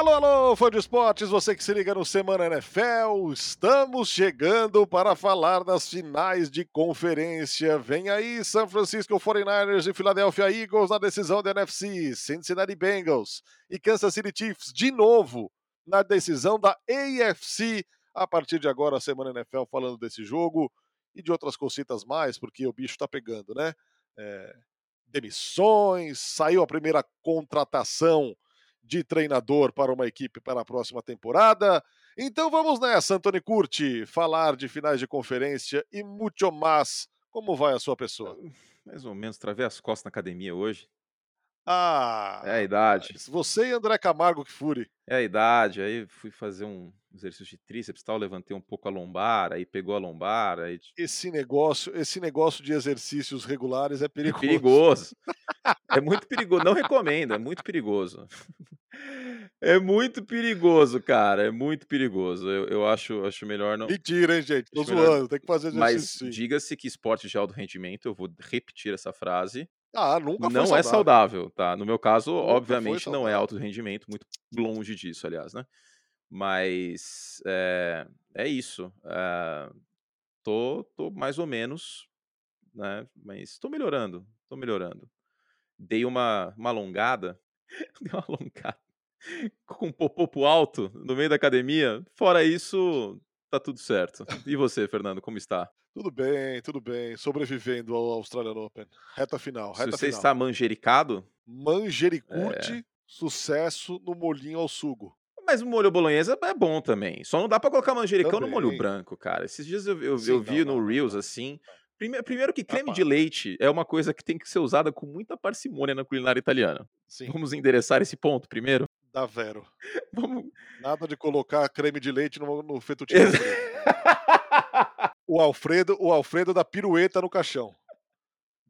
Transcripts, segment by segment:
Alô, alô, fã de esportes, você que se liga no Semana NFL, estamos chegando para falar das finais de conferência. Vem aí San Francisco 49ers e Philadelphia Eagles na decisão da NFC, Cincinnati Bengals e Kansas City Chiefs de novo na decisão da AFC. A partir de agora, a Semana NFL falando desse jogo e de outras cositas mais, porque o bicho tá pegando, né? É, demissões, saiu a primeira contratação de treinador para uma equipe para a próxima temporada. Então vamos nessa, Antônio Curti, falar de finais de conferência e muito mais. Como vai a sua pessoa? Mais ou menos, travei as costas na academia hoje. Ah, é a idade. Você e André Camargo que fure. É a idade. Aí fui fazer um exercício de tríceps, tal, levantei um pouco a lombar, aí pegou a lombar, aí esse negócio, esse negócio de exercícios regulares é perigoso. É perigoso. é muito perigoso, não recomendo, é muito perigoso. É muito perigoso, cara, é muito perigoso. Eu, eu acho, acho melhor não. Mentira, hein, gente? Tô zoando, melhor... tem que fazer exercício. Mas diga-se que esporte de alto rendimento, eu vou repetir essa frase. Ah, nunca Não saudável. é saudável, tá? No meu caso, nunca obviamente, não é alto rendimento, muito longe disso, aliás, né? Mas é, é isso. É, tô, tô mais ou menos, né? Mas tô melhorando, tô melhorando. Dei uma, uma alongada, dei uma alongada com um popopo alto no meio da academia. Fora isso, tá tudo certo. E você, Fernando, como está? Tudo bem, tudo bem. Sobrevivendo ao Australian Open. Reta final, reta Se você final. está manjericado... Manjericute, é... sucesso no molhinho ao sugo. Mas o molho bolonhesa é bom também. Só não dá para colocar manjericão também. no molho branco, cara. Esses dias eu, eu, Sim, eu vi não, no não, Reels, não, assim. Primeiro, primeiro que creme de leite é uma coisa que tem que ser usada com muita parcimônia na culinária italiana. Sim. Vamos endereçar esse ponto primeiro? Da Vero. Vamos... Nada de colocar creme de leite no, no fettuccine. o Alfredo, o Alfredo da pirueta no caixão.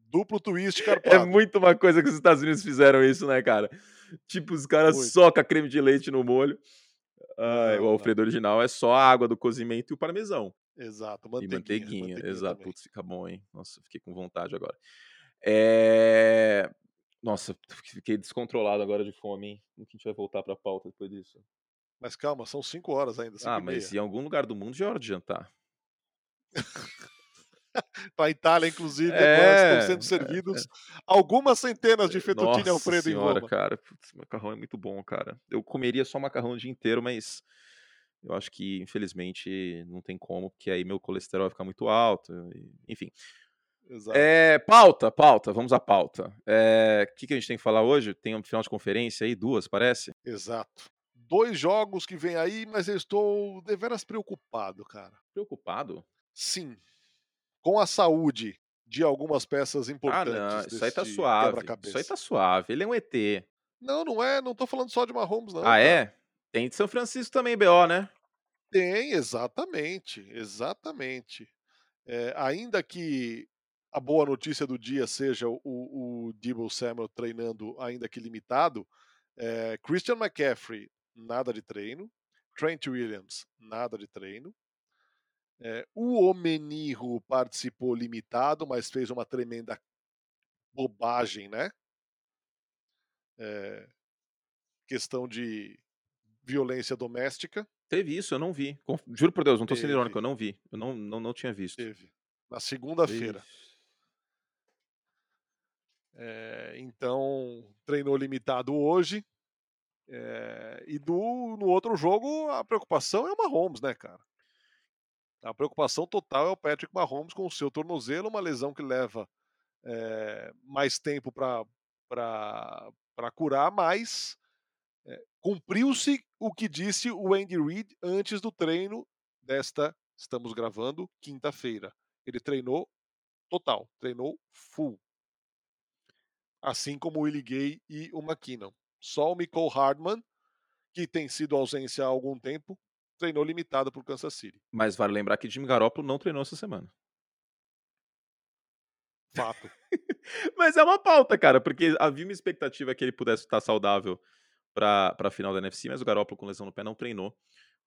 Duplo twist É carpado. muito uma coisa que os Estados Unidos fizeram isso, né, cara? Tipo, os caras Muito. socam creme de leite no molho. Ah, não, o Alfredo não. original é só a água do cozimento e o parmesão. Exato, manteiguinha. E manteiguinha, manteiguinha exato. Também. Putz, fica bom, hein? Nossa, fiquei com vontade agora. É... Nossa, fiquei descontrolado agora de fome, hein? Como que a gente vai voltar pra pauta depois disso? Mas calma, são 5 horas ainda. Ah, mas em algum lugar do mundo já é hora de jantar. para a Itália, inclusive, é, agora estão sendo servidos é, é. algumas centenas de fettuccine Nossa Alfredo senhora, em Roma. cara, Putz, macarrão é muito bom, cara. Eu comeria só macarrão o dia inteiro, mas eu acho que, infelizmente, não tem como, porque aí meu colesterol vai ficar muito alto, enfim. Exato. É, pauta, pauta, vamos à pauta. O é, que, que a gente tem que falar hoje? Tem um final de conferência aí, duas, parece? Exato. Dois jogos que vem aí, mas eu estou deveras preocupado, cara. Preocupado? Sim, com a saúde de algumas peças importantes. Ah, não, isso aí tá suave. Isso aí tá suave. Ele é um ET. Não, não é. Não tô falando só de Mahomes, não. Ah, cara. é? Tem de São Francisco também, BO, né? Tem, exatamente. Exatamente. É, ainda que a boa notícia do dia seja o, o Debo Samuel treinando, ainda que limitado, é, Christian McCaffrey, nada de treino. Trent Williams, nada de treino. É, o Omenirro participou limitado, mas fez uma tremenda bobagem, né? É, questão de violência doméstica. Teve isso, eu não vi. Juro por Deus, não estou sendo irônico, eu não vi. Eu não, não, não tinha visto. Teve. Na segunda-feira. É, então, treinou limitado hoje. É, e do, no outro jogo, a preocupação é o Mahomes, né, cara? A preocupação total é o Patrick Mahomes com o seu tornozelo, uma lesão que leva é, mais tempo para curar, mas é, cumpriu-se o que disse o Andy Reid antes do treino desta, estamos gravando, quinta-feira. Ele treinou total, treinou full. Assim como o Willie Gay e o McKinnon. Só o Michael Hardman, que tem sido ausência há algum tempo, treinou limitado por Kansas City. Mas vale lembrar que Jimmy Garoppolo não treinou essa semana. Fato. Mas é uma pauta, cara, porque havia uma expectativa que ele pudesse estar saudável para a final da NFC, mas o Garoppolo com lesão no pé não treinou.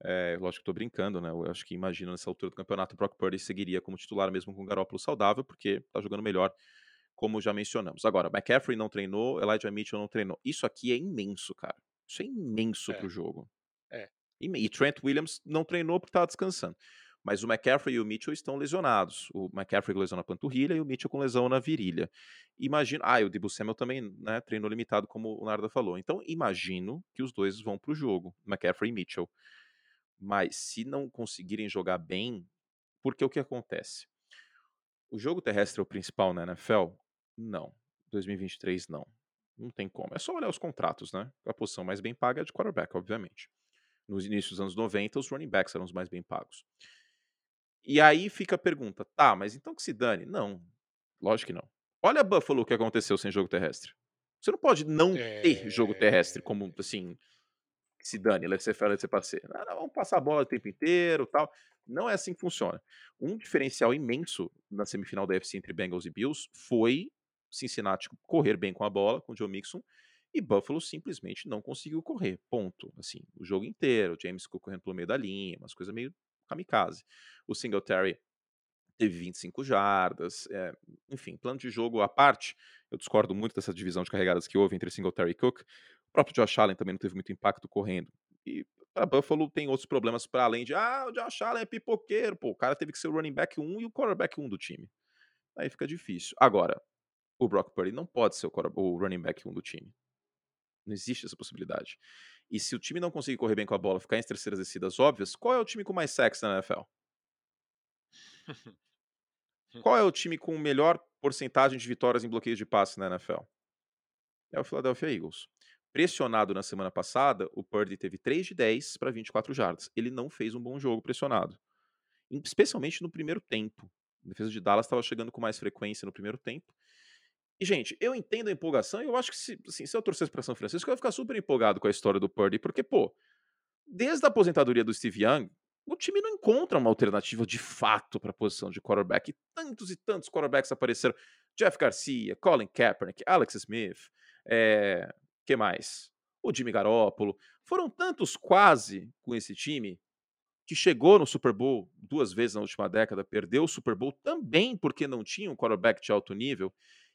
É, lógico que tô brincando, né? Eu acho que imagino nessa altura do campeonato o Brock Purdy seguiria como titular mesmo com o Garoppolo saudável, porque tá jogando melhor, como já mencionamos. Agora, McCaffrey não treinou, Elijah Mitchell não treinou. Isso aqui é imenso, cara. Isso é imenso É. pro jogo. E, e Trent Williams não treinou porque estava descansando. Mas o McCaffrey e o Mitchell estão lesionados. O McCaffrey com lesão na panturrilha e o Mitchell com lesão na virilha. Imagino. Ah, e o Debo Samuel também né, treinou limitado, como o Narda falou. Então, imagino que os dois vão pro jogo, McCaffrey e Mitchell. Mas se não conseguirem jogar bem, porque o que acontece? O jogo terrestre é o principal na NFL? Não. 2023 não. Não tem como. É só olhar os contratos, né? A posição mais bem paga é de quarterback, obviamente. Nos inícios dos anos 90, os running backs eram os mais bem pagos. E aí fica a pergunta, tá, mas então que se dane? Não, lógico que não. Olha a Buffalo o que aconteceu sem jogo terrestre. Você não pode não é... ter jogo terrestre como assim, que se dane, let's ser let's ser parceiro. Ah, não, vamos passar a bola o tempo inteiro tal. Não é assim que funciona. Um diferencial imenso na semifinal da UFC entre Bengals e Bills foi Cincinnati correr bem com a bola, com o Joe Mixon, e Buffalo simplesmente não conseguiu correr, ponto. Assim, o jogo inteiro, James Cook correndo pelo meio da linha, umas coisas meio kamikaze. O Singletary teve 25 jardas, é, enfim, plano de jogo à parte, eu discordo muito dessa divisão de carregadas que houve entre Singletary e Cook. O próprio Josh Allen também não teve muito impacto correndo. E a Buffalo tem outros problemas para além de, ah, o Josh Allen é pipoqueiro, pô, o cara teve que ser o running back 1 e o quarterback 1 do time. Aí fica difícil. Agora, o Brock Purdy não pode ser o, o running back 1 do time. Não existe essa possibilidade. E se o time não conseguir correr bem com a bola, ficar em terceiras descidas óbvias, qual é o time com mais sacks na NFL? qual é o time com melhor porcentagem de vitórias em bloqueios de passe na NFL? É o Philadelphia Eagles. Pressionado na semana passada, o Purdy teve 3 de 10 para 24 jardas. Ele não fez um bom jogo pressionado. Especialmente no primeiro tempo. A defesa de Dallas estava chegando com mais frequência no primeiro tempo. E, gente, eu entendo a empolgação e eu acho que se, assim, se eu torcesse para São Francisco, eu ia ficar super empolgado com a história do Purdy, porque, pô, desde a aposentadoria do Steve Young, o time não encontra uma alternativa de fato para a posição de quarterback. E tantos e tantos quarterbacks apareceram. Jeff Garcia, Colin Kaepernick, Alex Smith, é, que mais? O Jimmy Garoppolo. Foram tantos quase com esse time que chegou no Super Bowl duas vezes na última década, perdeu o Super Bowl também porque não tinha um quarterback de alto nível.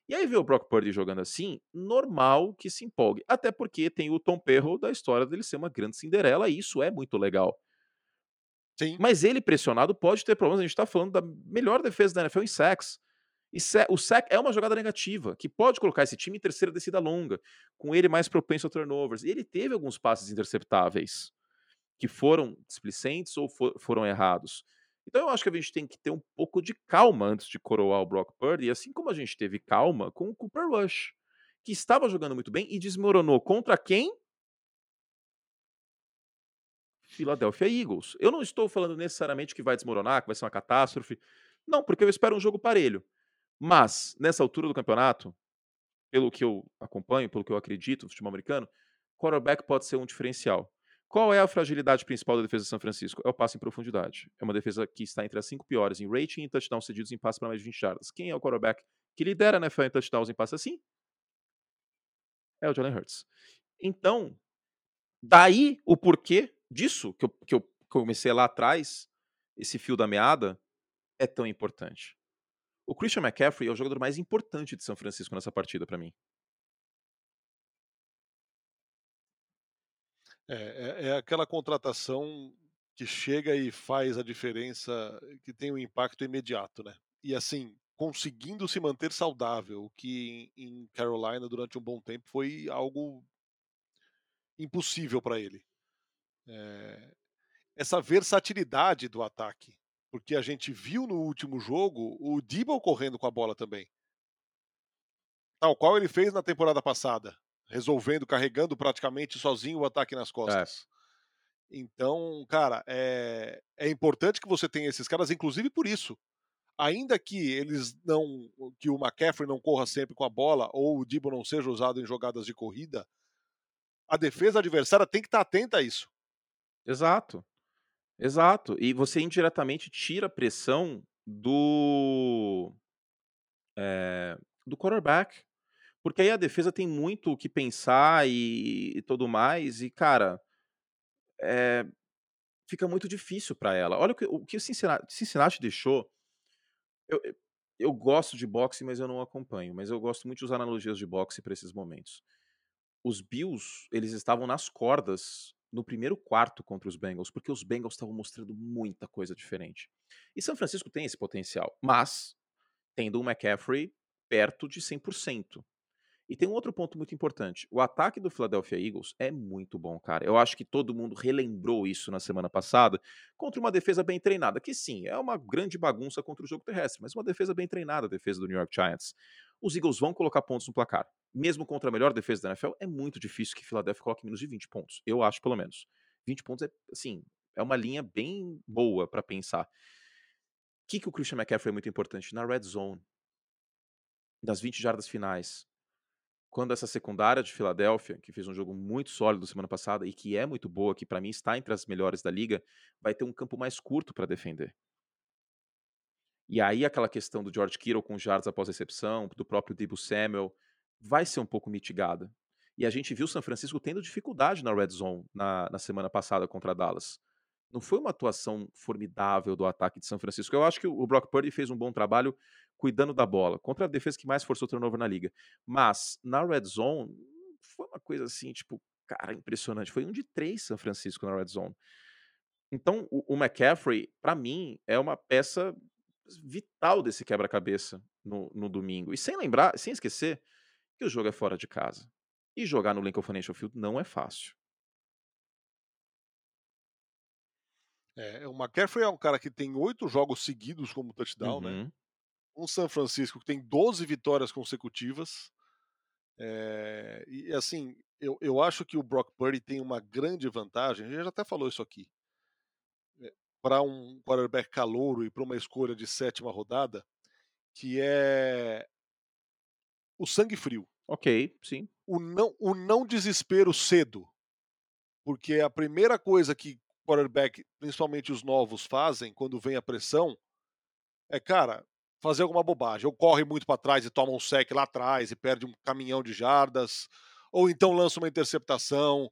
E aí ver o Brock Purdy jogando assim, normal que se empolgue. Até porque tem o Tom Perro da história dele ser uma grande Cinderela, e isso é muito legal. Sim. Mas ele pressionado pode ter problemas. A gente está falando da melhor defesa da NFL em sacks. E o sack é uma jogada negativa, que pode colocar esse time em terceira descida longa, com ele mais propenso a turnovers. E ele teve alguns passes interceptáveis, que foram displicentes ou for, foram errados. Então eu acho que a gente tem que ter um pouco de calma antes de coroar o Brock Purdy, assim como a gente teve calma com o Cooper Rush, que estava jogando muito bem e desmoronou contra quem? Philadelphia Eagles. Eu não estou falando necessariamente que vai desmoronar, que vai ser uma catástrofe. Não, porque eu espero um jogo parelho. Mas, nessa altura do campeonato, pelo que eu acompanho, pelo que eu acredito no futebol americano, quarterback pode ser um diferencial. Qual é a fragilidade principal da defesa de São Francisco? É o passe em profundidade. É uma defesa que está entre as cinco piores em rating e touchdowns cedidos em passe para mais de 20 jardas. Quem é o quarterback que lidera a NFL em touchdowns em passe assim? É o Jalen Hurts. Então, daí o porquê disso, que eu, que eu comecei lá atrás, esse fio da meada, é tão importante. O Christian McCaffrey é o jogador mais importante de São Francisco nessa partida para mim. É, é, é, aquela contratação que chega e faz a diferença, que tem um impacto imediato, né? E assim, conseguindo se manter saudável, que em Carolina durante um bom tempo foi algo impossível para ele. É, essa versatilidade do ataque, porque a gente viu no último jogo o Debo correndo com a bola também. Tal qual ele fez na temporada passada resolvendo, carregando praticamente sozinho o ataque nas costas. É. Então, cara, é, é importante que você tenha esses caras, inclusive por isso. Ainda que eles não. que o McCaffrey não corra sempre com a bola, ou o Debo não seja usado em jogadas de corrida, a defesa adversária tem que estar atenta a isso. Exato. Exato. E você indiretamente tira a pressão do. É, do quarterback. Porque aí a defesa tem muito o que pensar e, e tudo mais, e, cara, é, fica muito difícil para ela. Olha o que o, que o Cincinnati, Cincinnati deixou. Eu, eu gosto de boxe, mas eu não acompanho. Mas eu gosto muito de usar analogias de boxe para esses momentos. os Bills, eles estavam nas cordas no primeiro quarto contra os Bengals, porque os Bengals estavam mostrando muita coisa diferente. E São Francisco tem esse potencial, mas tendo um McCaffrey perto de 100%. E tem um outro ponto muito importante. O ataque do Philadelphia Eagles é muito bom, cara. Eu acho que todo mundo relembrou isso na semana passada contra uma defesa bem treinada, que sim, é uma grande bagunça contra o jogo terrestre, mas uma defesa bem treinada, a defesa do New York Giants. Os Eagles vão colocar pontos no placar. Mesmo contra a melhor defesa da NFL, é muito difícil que Philadelphia coloque menos de 20 pontos. Eu acho, pelo menos. 20 pontos é, assim, é uma linha bem boa para pensar. O que, que o Christian McCaffrey é muito importante? Na red zone, das 20 jardas finais, quando essa secundária de Filadélfia, que fez um jogo muito sólido semana passada e que é muito boa, que para mim está entre as melhores da liga, vai ter um campo mais curto para defender. E aí aquela questão do George Kittle com jardas após recepção, do próprio Debo Samuel, vai ser um pouco mitigada. E a gente viu o São Francisco tendo dificuldade na red zone na, na semana passada contra Dallas. Não foi uma atuação formidável do ataque de São Francisco. Eu acho que o Brock Purdy fez um bom trabalho cuidando da bola, contra a defesa que mais forçou turnover na liga. Mas na red zone, foi uma coisa assim, tipo, cara, impressionante. Foi um de três São Francisco na red zone. Então, o, o McCaffrey, para mim, é uma peça vital desse quebra-cabeça no, no domingo. E sem lembrar, sem esquecer, que o jogo é fora de casa. E jogar no Lincoln Financial Field não é fácil. É, o McCaffrey é um cara que tem oito jogos seguidos como touchdown, né? uhum. né? Um São Francisco que tem 12 vitórias consecutivas. É, e assim, eu, eu acho que o Brock Purdy tem uma grande vantagem, a gente já até falou isso aqui. É, eh, para um quarterback calouro e para uma escolha de sétima rodada, que é o sangue frio. Ok, sim. O não, o não desespero cedo. Porque a primeira coisa que quarterback, principalmente os novos, fazem quando vem a pressão é, cara, fazer alguma bobagem. Ou corre muito para trás e toma um sec lá atrás e perde um caminhão de jardas, ou então lança uma interceptação.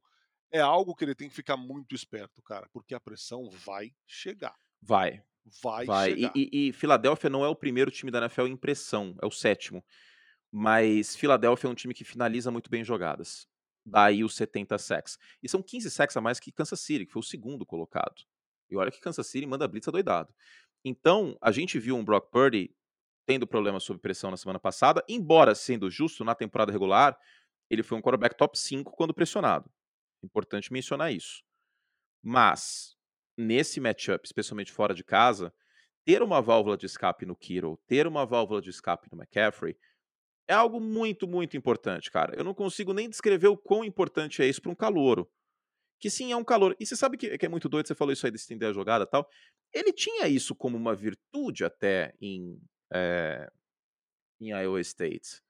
É algo que ele tem que ficar muito esperto, cara, porque a pressão vai chegar. Vai. Vai, vai. chegar. E, e, e Filadélfia não é o primeiro time da NFL em pressão, é o sétimo. Mas Filadélfia é um time que finaliza muito bem jogadas. Daí os 70 sacks. E são 15 sacks a mais que Kansas City, que foi o segundo colocado. E olha que Kansas City manda blitz doidado. Então, a gente viu um Brock Purdy tendo problemas sob pressão na semana passada, embora sendo justo na temporada regular, ele foi um quarterback top 5 quando pressionado. Importante mencionar isso. Mas nesse matchup, especialmente fora de casa, ter uma válvula de escape no Kittle, ter uma válvula de escape no McCaffrey, é algo muito, muito importante, cara. Eu não consigo nem descrever o quão importante é isso para um calouro que sim, é um calor. E você sabe que, que, é muito doido, você falou isso aí de estender a jogada e tal. Ele tinha isso como uma virtude até em, é, em Iowa State.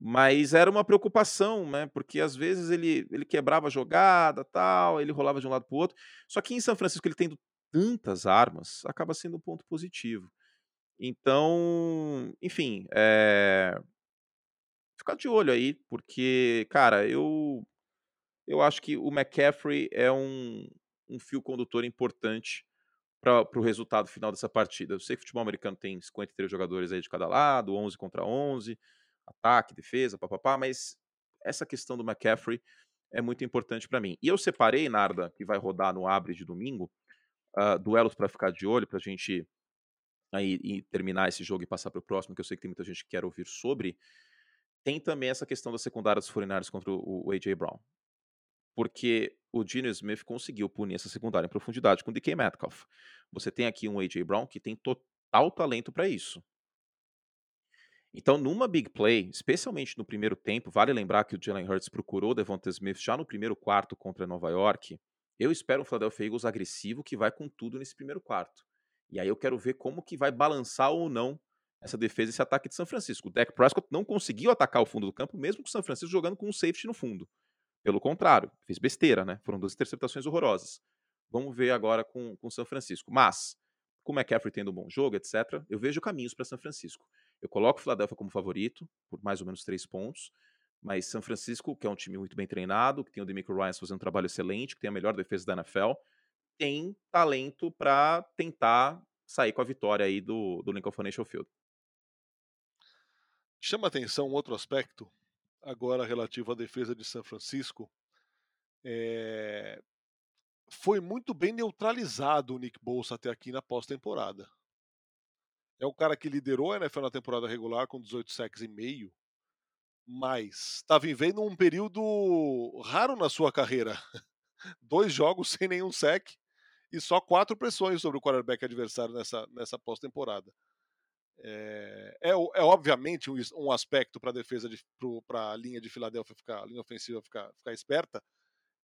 Mas era uma preocupação, né? Porque às vezes ele, ele quebrava a jogada, tal, ele rolava de um lado para o outro. Só que em São Francisco, ele tendo tantas armas, acaba sendo um ponto positivo. Então, enfim, é... ficar de olho aí, porque, cara, eu eu acho que o McCaffrey é um, um fio condutor importante para o resultado final dessa partida. Eu sei que o futebol americano tem 53 jogadores aí de cada lado, 11 contra 11, ataque, defesa, papapá, mas essa questão do McCaffrey é muito importante para mim. E eu separei, Narda, que vai rodar no Abre de domingo, uh, duelos para ficar de olho, para a gente aí terminar esse jogo e passar para o próximo, que eu sei que tem muita gente que quer ouvir sobre. Tem também essa questão da secundária dos 49 contra o, o A.J. Brown porque o Gino Smith conseguiu punir essa secundária em profundidade com o DK Metcalf. Você tem aqui um A.J. Brown que tem total talento para isso. Então, numa big play, especialmente no primeiro tempo, vale lembrar que o Jalen Hurts procurou Devonta Smith já no primeiro quarto contra Nova York. Eu espero um Philadelphia Eagles agressivo que vai com tudo nesse primeiro quarto. E aí eu quero ver como que vai balançar ou não essa defesa, esse ataque de São Francisco. O Dak Prescott não conseguiu atacar o fundo do campo, mesmo com o São Francisco jogando com um safety no fundo. Pelo contrário, fez besteira, né? Foram duas interceptações horrorosas. Vamos ver agora com o São Francisco. Mas, com o McCaffrey tendo um bom jogo, etc., eu vejo caminhos para São Francisco. Eu coloco o Philadelphia como favorito, por mais ou menos três pontos. Mas São Francisco, que é um time muito bem treinado, que tem o Demico Ryan fazendo um trabalho excelente, que tem a melhor defesa da NFL, tem talento para tentar sair com a vitória aí do, do Lincoln Financial Field. Chama atenção um outro aspecto agora relativo à defesa de São Francisco. É... Foi muito bem neutralizado o Nick Bolsa até aqui na pós-temporada. É um cara que liderou a NFL na temporada regular com 18 sacks e meio, mas estava vivendo um período raro na sua carreira. Dois jogos sem nenhum sec e só quatro pressões sobre o quarterback adversário nessa, nessa pós-temporada. É, é, é, obviamente um, um aspecto para a defesa, para a linha de Filadélfia ficar, a linha ofensiva ficar, ficar esperta,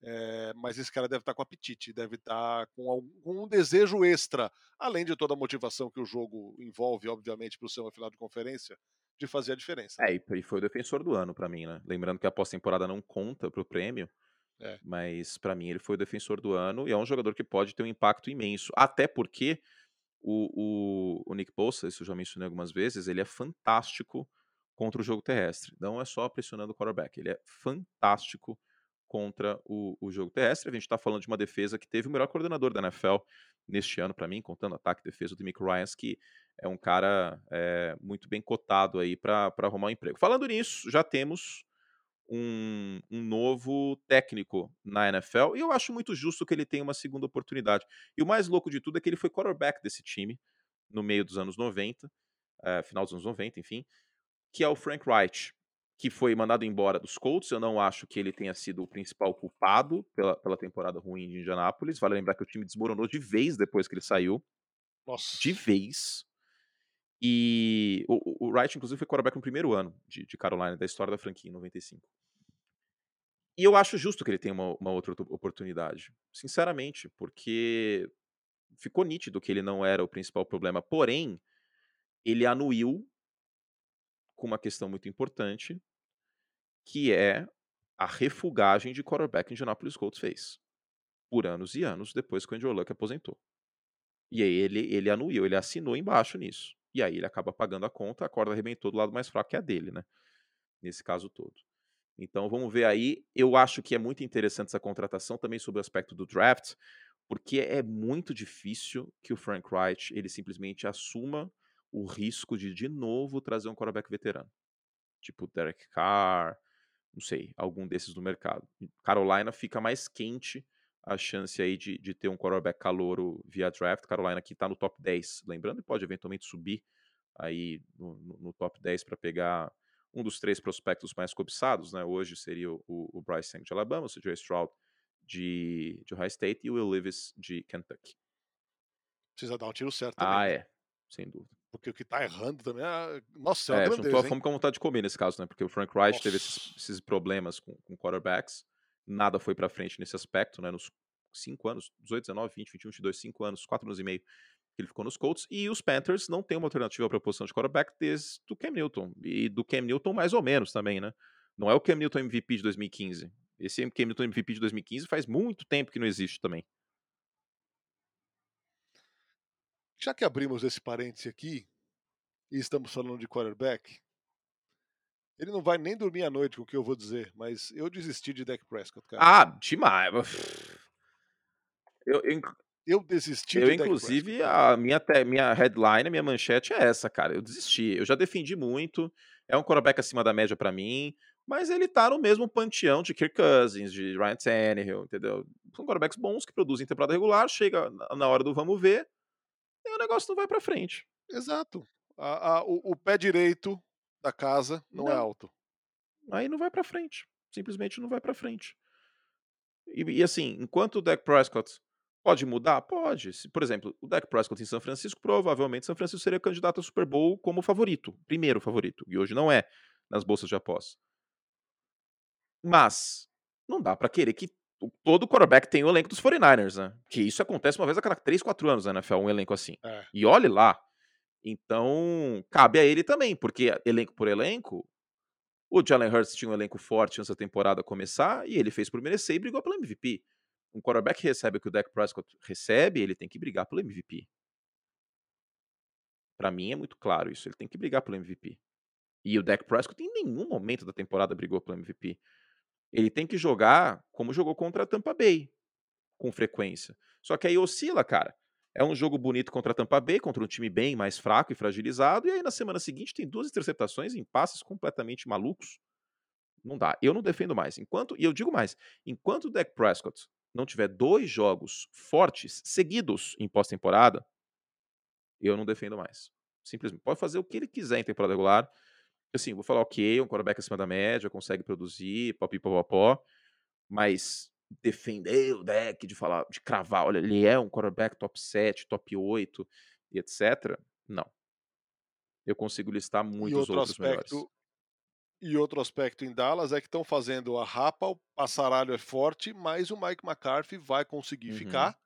é, mas esse cara deve estar tá com apetite, deve estar tá com algum desejo extra, além de toda a motivação que o jogo envolve, obviamente, para o seu final de conferência, de fazer a diferença. É, e foi o defensor do ano para mim, né? Lembrando que a pós-temporada não conta para o prêmio, é. mas para mim ele foi o defensor do ano e é um jogador que pode ter um impacto imenso, até porque o, o, o Nick Bosa, isso eu já mencionei algumas vezes, ele é fantástico contra o jogo terrestre. Não é só pressionando o quarterback, ele é fantástico contra o, o jogo terrestre. A gente está falando de uma defesa que teve o melhor coordenador da NFL neste ano, para mim, contando ataque e defesa do Mick Ryans, que é um cara é, muito bem cotado aí para arrumar um emprego. Falando nisso, já temos um, um, novo técnico na NFL e eu acho muito justo que ele tenha uma segunda oportunidade. E o mais louco de tudo é que ele foi quarterback desse time no meio dos anos 90, é, final dos anos 90, enfim, que é o Frank Wright, que foi mandado embora dos Colts. Eu não acho que ele tenha sido o principal culpado pela, pela temporada ruim de Indianápolis. Vale lembrar que o time desmoronou de vez depois que ele saiu. Nossa. De vez. E o, o Wright, inclusive, foi quarterback no primeiro ano de, de Carolina, da história da franquia, em 95. E eu acho justo que ele tenha uma, uma outra oportunidade, sinceramente, porque ficou nítido que ele não era o principal problema. Porém, ele anuiu com uma questão muito importante, que é a refugagem de quarterback que Indianapolis Colts fez. Por anos e anos depois que o Andrew Luck aposentou. E aí ele, ele anuiu, ele assinou embaixo nisso. E aí ele acaba pagando a conta, a corda arrebentou do lado mais fraco, que é a dele, né? Nesse caso todo. Então vamos ver aí. Eu acho que é muito interessante essa contratação também sobre o aspecto do draft, porque é muito difícil que o Frank Wright ele simplesmente assuma o risco de de novo trazer um quarterback veterano. Tipo Derek Carr, não sei, algum desses do mercado. Carolina fica mais quente a chance aí de, de ter um quarterback calouro via draft. Carolina que está no top 10, lembrando, e pode eventualmente subir aí no, no, no top 10 para pegar um dos três prospectos mais cobiçados, né? Hoje seria o, o Bryce Young de Alabama, o CJ Stroud de, de Ohio State e o Will Levis de Kentucky. Precisa dar um tiro certo também. Ah, é. Sem dúvida. Porque o que tá errando também é. Nossa, é, é juntou a fome com a vontade de comer nesse caso, né? Porque o Frank Reich teve esses, esses, problemas com, com quarterbacks nada foi para frente nesse aspecto, né? Nos 5 anos, 18, 19, 20, 21, 22, 5 anos, 4 anos e meio que ele ficou nos Colts. E os Panthers não tem uma alternativa para a posição de quarterback desde do Cam Newton. E do Cam Newton mais ou menos também, né? Não é o Cam Newton MVP de 2015. Esse Cam Newton MVP de 2015 faz muito tempo que não existe também. Já que abrimos esse parêntese aqui, e estamos falando de quarterback, ele não vai nem dormir à noite com o que eu vou dizer, mas eu desisti de Dak Prescott, cara. Ah, demais. Eu, eu, eu desisti eu, de inclusive, a minha, minha headline, a minha manchete é essa, cara. Eu desisti. Eu já defendi muito. É um quarterback acima da média para mim. Mas ele tá no mesmo panteão de Kirk Cousins, de Ryan Tannehill, entendeu? São quarterbacks bons que produzem temporada regular, chega na hora do vamos ver, e o negócio não vai para frente. Exato. A, a, o, o, pé direito da casa não, é não. é alto. Aí não vai para frente. Simplesmente não vai para frente. E, e, assim, enquanto o Dak Prescott pode mudar? Pode. Se, por exemplo, o Dak Prescott em São Francisco, provavelmente São Francisco seria candidato a Super Bowl como favorito, primeiro favorito. E hoje não é nas bolsas de aposta. Mas não dá para querer que todo quarterback tenha o elenco dos 49ers, né? Que isso acontece uma vez a cada 3, 4 anos na NFL, um elenco assim. É. E olhe lá, então, cabe a ele também, porque elenco por elenco, o Jalen Hurts tinha um elenco forte antes da temporada começar e ele fez por merecer e brigou pelo MVP. Um quarterback recebe o que o Dak Prescott recebe, ele tem que brigar pelo MVP. Para mim é muito claro isso, ele tem que brigar pelo MVP. E o Dak Prescott em nenhum momento da temporada brigou pelo MVP. Ele tem que jogar como jogou contra a Tampa Bay, com frequência. Só que aí oscila, cara. É um jogo bonito contra a Tampa Bay, contra um time bem mais fraco e fragilizado, e aí na semana seguinte tem duas interceptações em passes completamente malucos. Não dá. Eu não defendo mais. Enquanto, e eu digo mais, enquanto o Dak Prescott não tiver dois jogos fortes seguidos em pós-temporada, eu não defendo mais. Simplesmente. Pode fazer o que ele quiser em temporada regular. Assim, vou falar, ok, um quarterback acima da média, consegue produzir, popipopopó, mas defender o deck, de falar, de cravar, olha, ele é um quarterback top 7, top 8 e etc. Não. Eu consigo listar muitos outros aspecto, melhores. E outro aspecto em Dallas é que estão fazendo a rapa, o passaralho é forte, mas o Mike McCarthy vai conseguir uhum. ficar,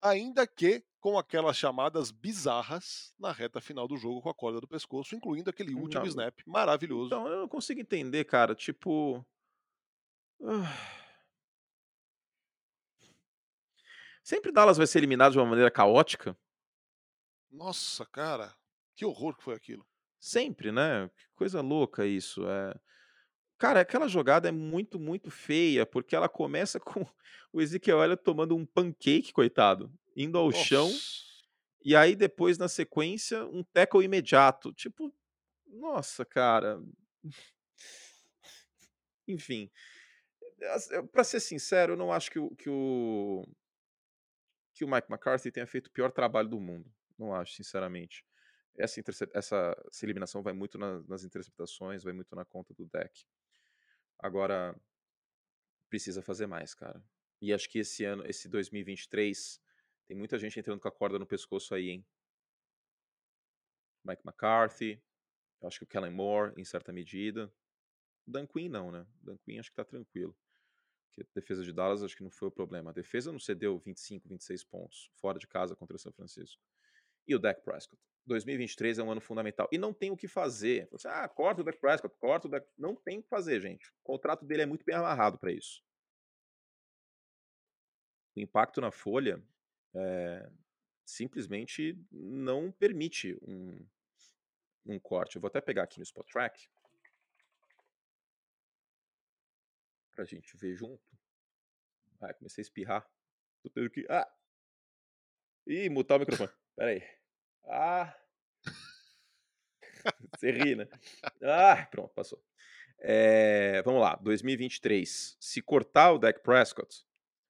ainda que com aquelas chamadas bizarras na reta final do jogo com a corda do pescoço, incluindo aquele último não. snap maravilhoso. Então, eu não consigo entender, cara, tipo. Uh... Sempre Dallas vai ser eliminado de uma maneira caótica? Nossa, cara, que horror que foi aquilo. Sempre, né? Que coisa louca isso. É... Cara, aquela jogada é muito, muito feia, porque ela começa com o Ezequiel Elliott tomando um pancake, coitado, indo ao Nossa. chão, e aí depois, na sequência, um tackle imediato. Tipo, nossa, cara. Enfim. Para ser sincero, eu não acho que o, que o que o Mike McCarthy tenha feito o pior trabalho do mundo. Não acho, sinceramente. Essa, essa, essa eliminação vai muito na, nas interceptações, vai muito na conta do deck. Agora, precisa fazer mais, cara. E acho que esse ano, esse 2023, tem muita gente entrando com a corda no pescoço aí, hein? Mike McCarthy, acho que o Kellen Moore, em certa medida. Dan Quinn não, né? Dan Quinn acho que tá tranquilo. Porque a defesa de Dallas acho que não foi o problema. A defesa não cedeu 25, 26 pontos fora de casa contra São Francisco. E o Dak Prescott. 2023 é um ano fundamental. E não tem o que fazer. Você, ah, corta o Dak Prescott, corta o Dak... Não tem o que fazer, gente. O contrato dele é muito bem amarrado para isso. O impacto na folha é, simplesmente não permite um, um corte. Eu vou até pegar aqui no Spot Track pra gente ver junto. Ah, comecei a espirrar. Tô tendo que. Ah! Ih, mutar o microfone. Pera aí. Ah! Você ri, né? Ah, pronto, passou. É, vamos lá, 2023. Se cortar o Dak Prescott,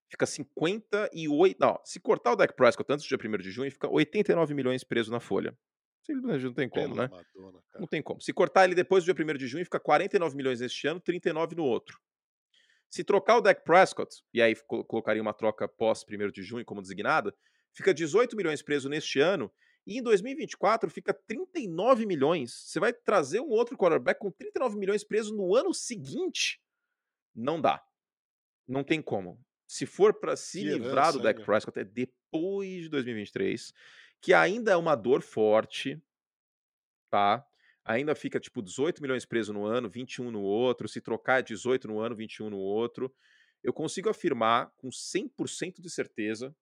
fica 58. Não, se cortar o Dak Prescott antes do dia 1 de junho, fica 89 milhões preso na folha. Não tem como, Pela né? Madonna, não tem como. Se cortar ele depois do dia 1 de junho, fica 49 milhões neste ano, 39 no outro. Se trocar o Dak Prescott, e aí colocaria uma troca pós 1 de junho como designada, fica 18 milhões preso neste ano, e em 2024 fica 39 milhões. Você vai trazer um outro quarterback com 39 milhões preso no ano seguinte? Não dá. Não tem como. Se for para se que livrar do Dak Prescott, é depois de 2023, que ainda é uma dor forte, tá? ainda fica tipo 18 milhões preso no ano, 21 no outro, se trocar é 18 no ano, 21 no outro. Eu consigo afirmar com 100% de certeza,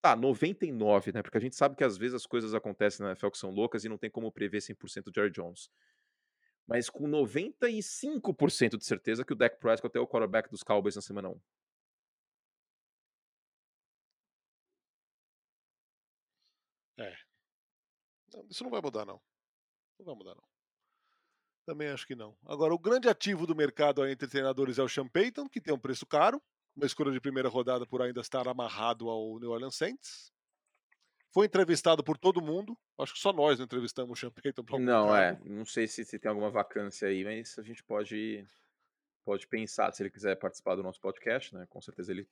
tá, 99, né? Porque a gente sabe que às vezes as coisas acontecem na NFL que são loucas e não tem como prever 100% de Jerry Jones. Mas com 95% de certeza que o Dak Prescott é o quarterback dos Cowboys na semana 1. É. Isso não vai mudar, não. Não vai mudar, não. Também acho que não. Agora, o grande ativo do mercado entre treinadores é o Sean Payton, que tem um preço caro, uma escolha de primeira rodada por ainda estar amarrado ao New Orleans Saints. Foi entrevistado por todo mundo. Acho que só nós não entrevistamos o Sean Payton. Não, é. Não sei se, se, tem alguma vacância aí, mas a gente pode, pode pensar se ele quiser participar do nosso podcast, né? Com certeza ele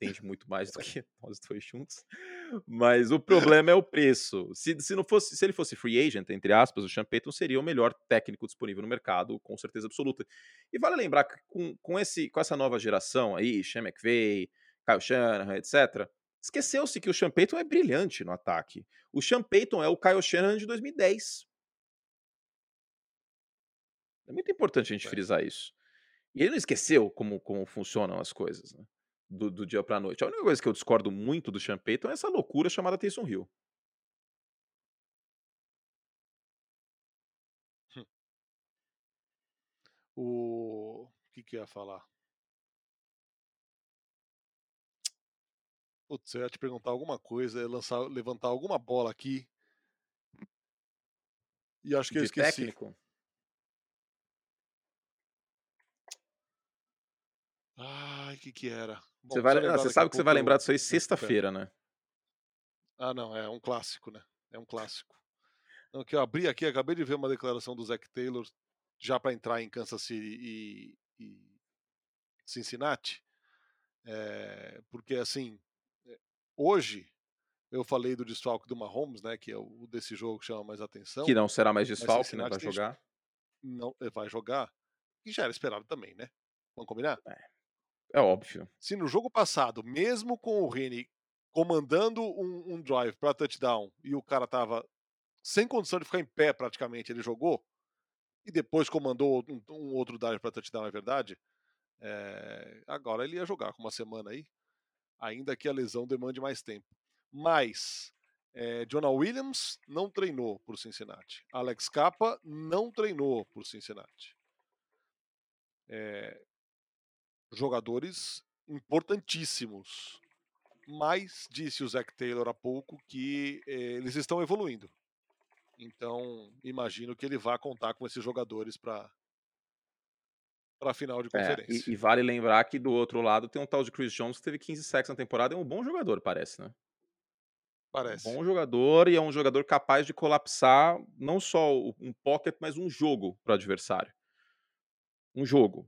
entende muito mais do que nós dois juntos. Mas o problema é o preço. Se, se, não fosse, se ele fosse free agent, entre aspas, o Sean Payton seria o melhor técnico disponível no mercado, com certeza absoluta. E vale lembrar que com, com, esse, com essa nova geração aí, Sean McVay, Kyle Shanahan, etc., esqueceu-se que o Sean Payton é brilhante no ataque. O Sean Payton é o Kyle Shanahan de 2010. É muito importante a gente frisar isso. E ele não esqueceu como, como funcionam as coisas. Né? Do, do dia pra noite. A única coisa que eu discordo muito do Sean Payton é essa loucura chamada Taysom Hill. Hum. O... o que que eu ia falar? Putz, eu ia te perguntar alguma coisa, lançar, levantar alguma bola aqui. E acho que de eu esqueci. Técnico? Que que era. Bom, você, vai, não, você sabe que você vai lembrar disso aí sexta-feira, né? Ah, não, é um clássico, né? É um clássico. Não, que eu abri aqui, acabei de ver uma declaração do Zac Taylor já para entrar em Kansas City e, e Cincinnati, é, porque assim, eh, hoje eu falei do desfalque do Mahomes, né, que é o desse jogo que chama mais atenção. Que não será mais desfalque, né, vai jogar. Não, eh, vai jogar, e já era esperado também, né? Vamos combinar? É, é óbvio. Se no jogo passado, mesmo com o Rene comandando um, um drive para touchdown e o cara tava sem condição de ficar em pé praticamente, ele jogou e depois comandou um, um outro drive para touchdown, é verdade. É, agora ele ia jogar com uma semana aí, ainda que a lesão demande mais tempo. Mas é, Jonah Williams não treinou por Cincinnati. Alex Capa não treinou por Cincinnati. É, jogadores importantíssimos. Mas disse o Zach Taylor há pouco que é, eles estão evoluindo. Então, imagino que ele vá contar com esses jogadores para para a final de conferência. É, e, e, vale lembrar que do outro lado tem um tal de Chris Jones que teve 15 sacks na temporada, é um bom jogador, parece, né? Parece. Um bom jogador e é um jogador capaz de colapsar não só um pocket, mas um jogo para o adversário. Um jogo.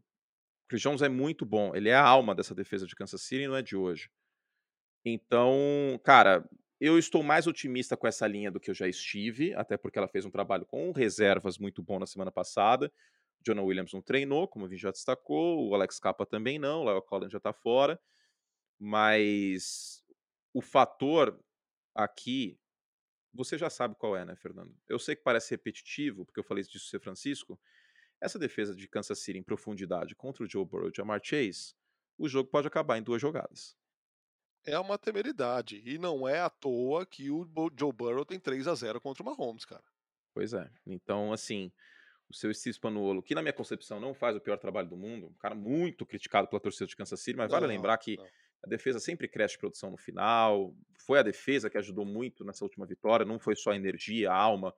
Chris Jones é muito bom, ele é a alma dessa defesa de Kansas City e não é de hoje. Então, cara, eu estou mais otimista com essa linha do que eu já estive, até porque ela fez um trabalho com reservas muito bom na semana passada. Jonah Williams não treinou, como a gente já destacou, o Alex Capa também não, o Leo Collins já está fora. Mas o fator aqui, você já sabe qual é, né, Fernando? Eu sei que parece repetitivo, porque eu falei disso São Francisco. Essa defesa de Kansas City em profundidade contra o Joe Burrow e Jamar Chase, o jogo pode acabar em duas jogadas é uma temeridade. E não é à toa que o Joe Burrow tem 3 a 0 contra o Mahomes, cara. Pois é. Então, assim, o seu Steve Spanuolo, que na minha concepção não faz o pior trabalho do mundo, um cara muito criticado pela torcida de Kansas City, mas não, vale lembrar que não. a defesa sempre cresce de produção no final. Foi a defesa que ajudou muito nessa última vitória, não foi só a energia, a alma,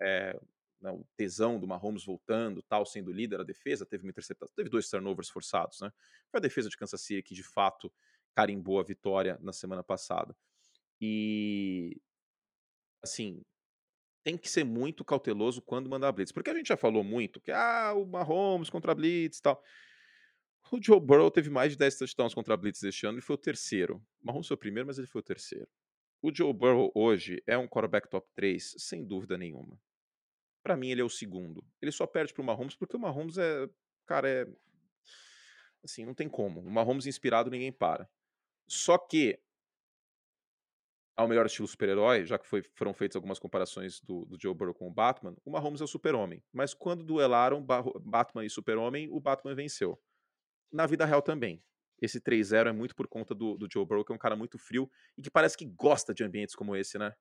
é, né, o tesão do Mahomes voltando, tal, sendo líder, a defesa teve uma interceptação, teve dois turnovers forçados, né? Foi a defesa de Kansas City que de fato carimbou a vitória na semana passada. E assim, tem que ser muito cauteloso quando mandar blitz, porque a gente já falou muito que ah, o Mahomes contra blitz tal. O Joe Burrow teve mais de 10 touchdowns contra blitz este ano e foi o terceiro. O Mahomes foi o primeiro, mas ele foi o terceiro. O Joe Burrow hoje é um quarterback top 3, sem dúvida nenhuma. Para mim ele é o segundo. Ele só perde pro Mahomes porque o Mahomes é, cara, é assim, não tem como. O Mahomes inspirado ninguém para. Só que, ao melhor estilo super-herói, já que foi, foram feitas algumas comparações do, do, Joe Burrow com o Batman, o Mahomes é o super-homem. Mas quando duelaram Batman e super-homem, o Batman venceu. Na vida real também. Esse 3-0 é muito por conta do, do Joe Burrow, que é um cara muito frio e que parece que gosta de ambientes como esse, né?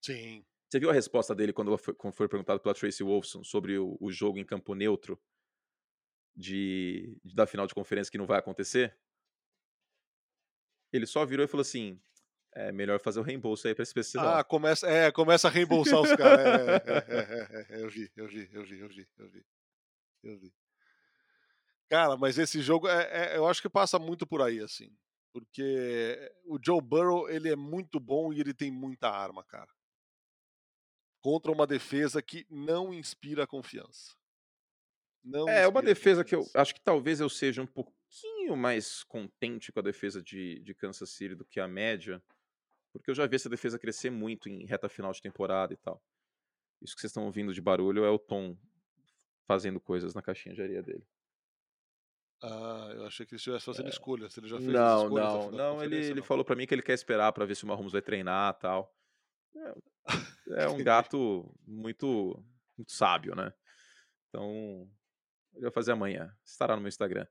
Sim. Você viu a resposta dele quando foi, quando foi perguntado pela Tracy Wolfson sobre o, o jogo em campo neutro de, de, da final de conferência que não vai acontecer? Ele só virou e falou assim: é melhor fazer o reembolso aí pra esse. Ah, começa, é, começa a reembolsar os caras. É, é, é, eu vi, eu vi, eu vi, eu vi, eu vi. Eu vi. Cara, mas esse jogo, é, eu acho que passa muito por aí, assim. Porque o Joe Burrow, ele é muito bom e ele tem muita arma, cara. Contra uma defesa que não inspira confiança. Não é, uma defesa que eu acho que talvez eu seja um pouquinho mais contente com a defesa de, de Kansas City do que a média, porque eu já vi essa defesa crescer muito em reta final de temporada e tal. Isso que vocês estão ouvindo de barulho é o Tom fazendo coisas na caixinha de areia dele. Ah, eu achei que ele estivesse fazendo é... escolhas. Ele já fez não, não, não. Ele, ele falou para mim que ele quer esperar para ver se o Mahomes vai treinar tal. É, é um gato muito, muito sábio, né? Então, ele vai fazer amanhã. Estará no meu Instagram.